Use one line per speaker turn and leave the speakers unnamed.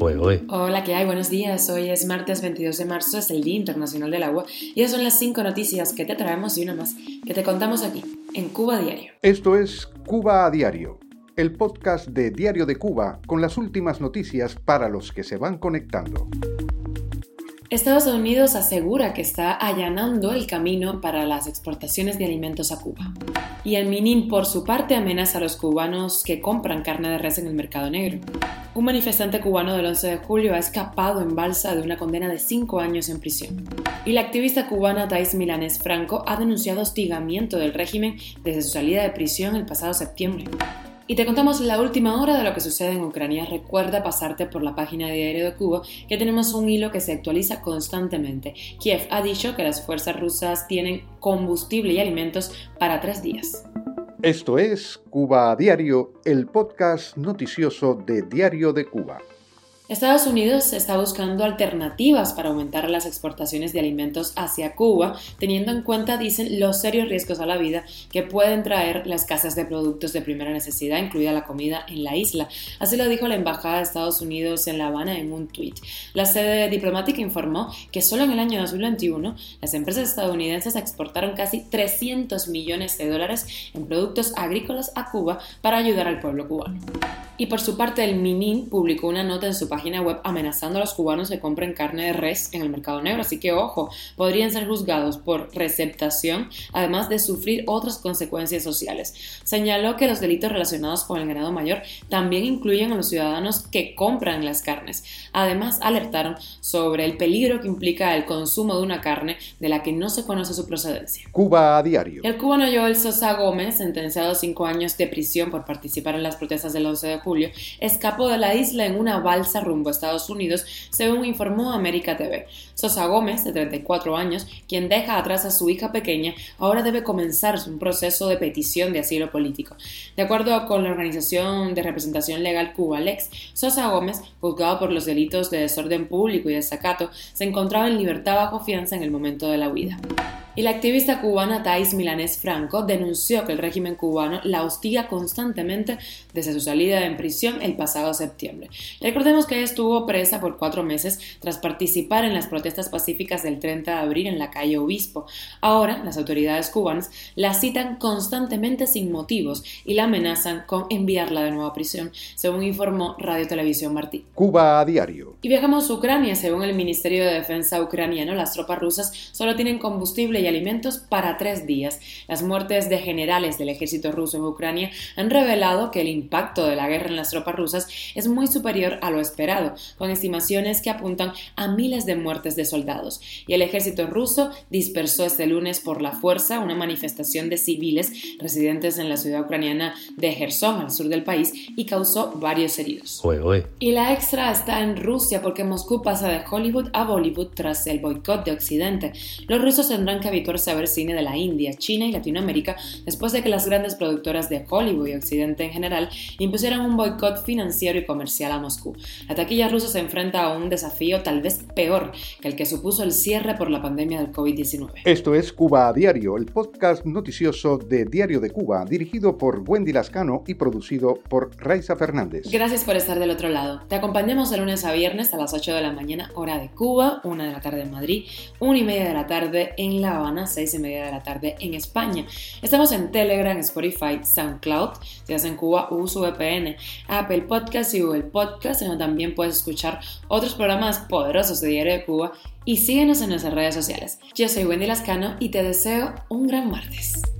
Hola, ¿qué hay? Buenos días. Hoy es martes 22 de marzo, es el Día Internacional del Agua y esas son las cinco noticias que te traemos y una más que te contamos aquí, en Cuba Diario.
Esto es Cuba a Diario, el podcast de Diario de Cuba con las últimas noticias para los que se van conectando.
Estados Unidos asegura que está allanando el camino para las exportaciones de alimentos a Cuba. Y el Minin, por su parte, amenaza a los cubanos que compran carne de res en el mercado negro. Un manifestante cubano del 11 de julio ha escapado en balsa de una condena de cinco años en prisión. Y la activista cubana Thais Milanes Franco ha denunciado hostigamiento del régimen desde su salida de prisión el pasado septiembre. Y te contamos la última hora de lo que sucede en Ucrania. Recuerda pasarte por la página de Diario de Cuba, que tenemos un hilo que se actualiza constantemente. Kiev ha dicho que las fuerzas rusas tienen combustible y alimentos para tres días.
Esto es Cuba a Diario, el podcast noticioso de Diario de Cuba.
Estados Unidos está buscando alternativas para aumentar las exportaciones de alimentos hacia Cuba, teniendo en cuenta, dicen, los serios riesgos a la vida que pueden traer las casas de productos de primera necesidad, incluida la comida en la isla. Así lo dijo la Embajada de Estados Unidos en La Habana en un tuit. La sede diplomática informó que solo en el año 2021 las empresas estadounidenses exportaron casi 300 millones de dólares en productos agrícolas a Cuba para ayudar al pueblo cubano. Y por su parte, el Minin publicó una nota en su página web amenazando a los cubanos que compren carne de res en el mercado negro. Así que, ojo, podrían ser juzgados por receptación, además de sufrir otras consecuencias sociales. Señaló que los delitos relacionados con el ganado mayor también incluyen a los ciudadanos que compran las carnes. Además, alertaron sobre el peligro que implica el consumo de una carne de la que no se conoce su procedencia.
Cuba a diario.
El cubano Joel Sosa Gómez, sentenciado a cinco años de prisión por participar en las protestas del 11 de julio, escapó de la isla en una balsa rumbo a Estados Unidos, según informó América TV. Sosa Gómez, de 34 años, quien deja atrás a su hija pequeña, ahora debe comenzar un proceso de petición de asilo político. De acuerdo con la Organización de Representación Legal Cuba, Lex, Sosa Gómez, juzgado por los delitos de desorden público y desacato, se encontraba en libertad bajo fianza en el momento de la huida y la activista cubana Thais Milanés Franco denunció que el régimen cubano la hostiga constantemente desde su salida en prisión el pasado septiembre. Recordemos que ella estuvo presa por cuatro meses tras participar en las protestas pacíficas del 30 de abril en la calle Obispo. Ahora, las autoridades cubanas la citan constantemente sin motivos y la amenazan con enviarla de nuevo a prisión, según informó Radio Televisión Martí.
Cuba a diario.
Y viajamos a Ucrania. Según el Ministerio de Defensa ucraniano, las tropas rusas solo tienen combustible y alimentos para tres días. Las muertes de generales del ejército ruso en Ucrania han revelado que el impacto de la guerra en las tropas rusas es muy superior a lo esperado, con estimaciones que apuntan a miles de muertes de soldados. Y el ejército ruso dispersó este lunes por la fuerza una manifestación de civiles residentes en la ciudad ucraniana de Gerson, al sur del país, y causó varios heridos. Y la extra está en Rusia porque Moscú pasa de Hollywood a Bollywood tras el boicot de Occidente. Los rusos tendrán que habituarse a ver cine de la India, China y Latinoamérica después de que las grandes productoras de Hollywood y Occidente en general impusieran un boicot financiero y comercial a Moscú. La taquilla rusa se enfrenta a un desafío tal vez peor que el que supuso el cierre por la pandemia del COVID-19.
Esto es Cuba a Diario, el podcast noticioso de Diario de Cuba, dirigido por Wendy Lascano y producido por Raiza Fernández.
Gracias por estar del otro lado. Te acompañamos de lunes a viernes a las 8 de la mañana, hora de Cuba, 1 de la tarde en Madrid, 1 y media de la tarde en La Habana, 6 y media de la tarde en España. Estamos en Telegram, Spotify, SoundCloud, si estás en Cuba, uso VPN, Apple Podcast y Google Podcast, donde también puedes escuchar otros programas poderosos de Diario de Cuba y síguenos en nuestras redes sociales. Yo soy Wendy Lascano y te deseo un gran martes.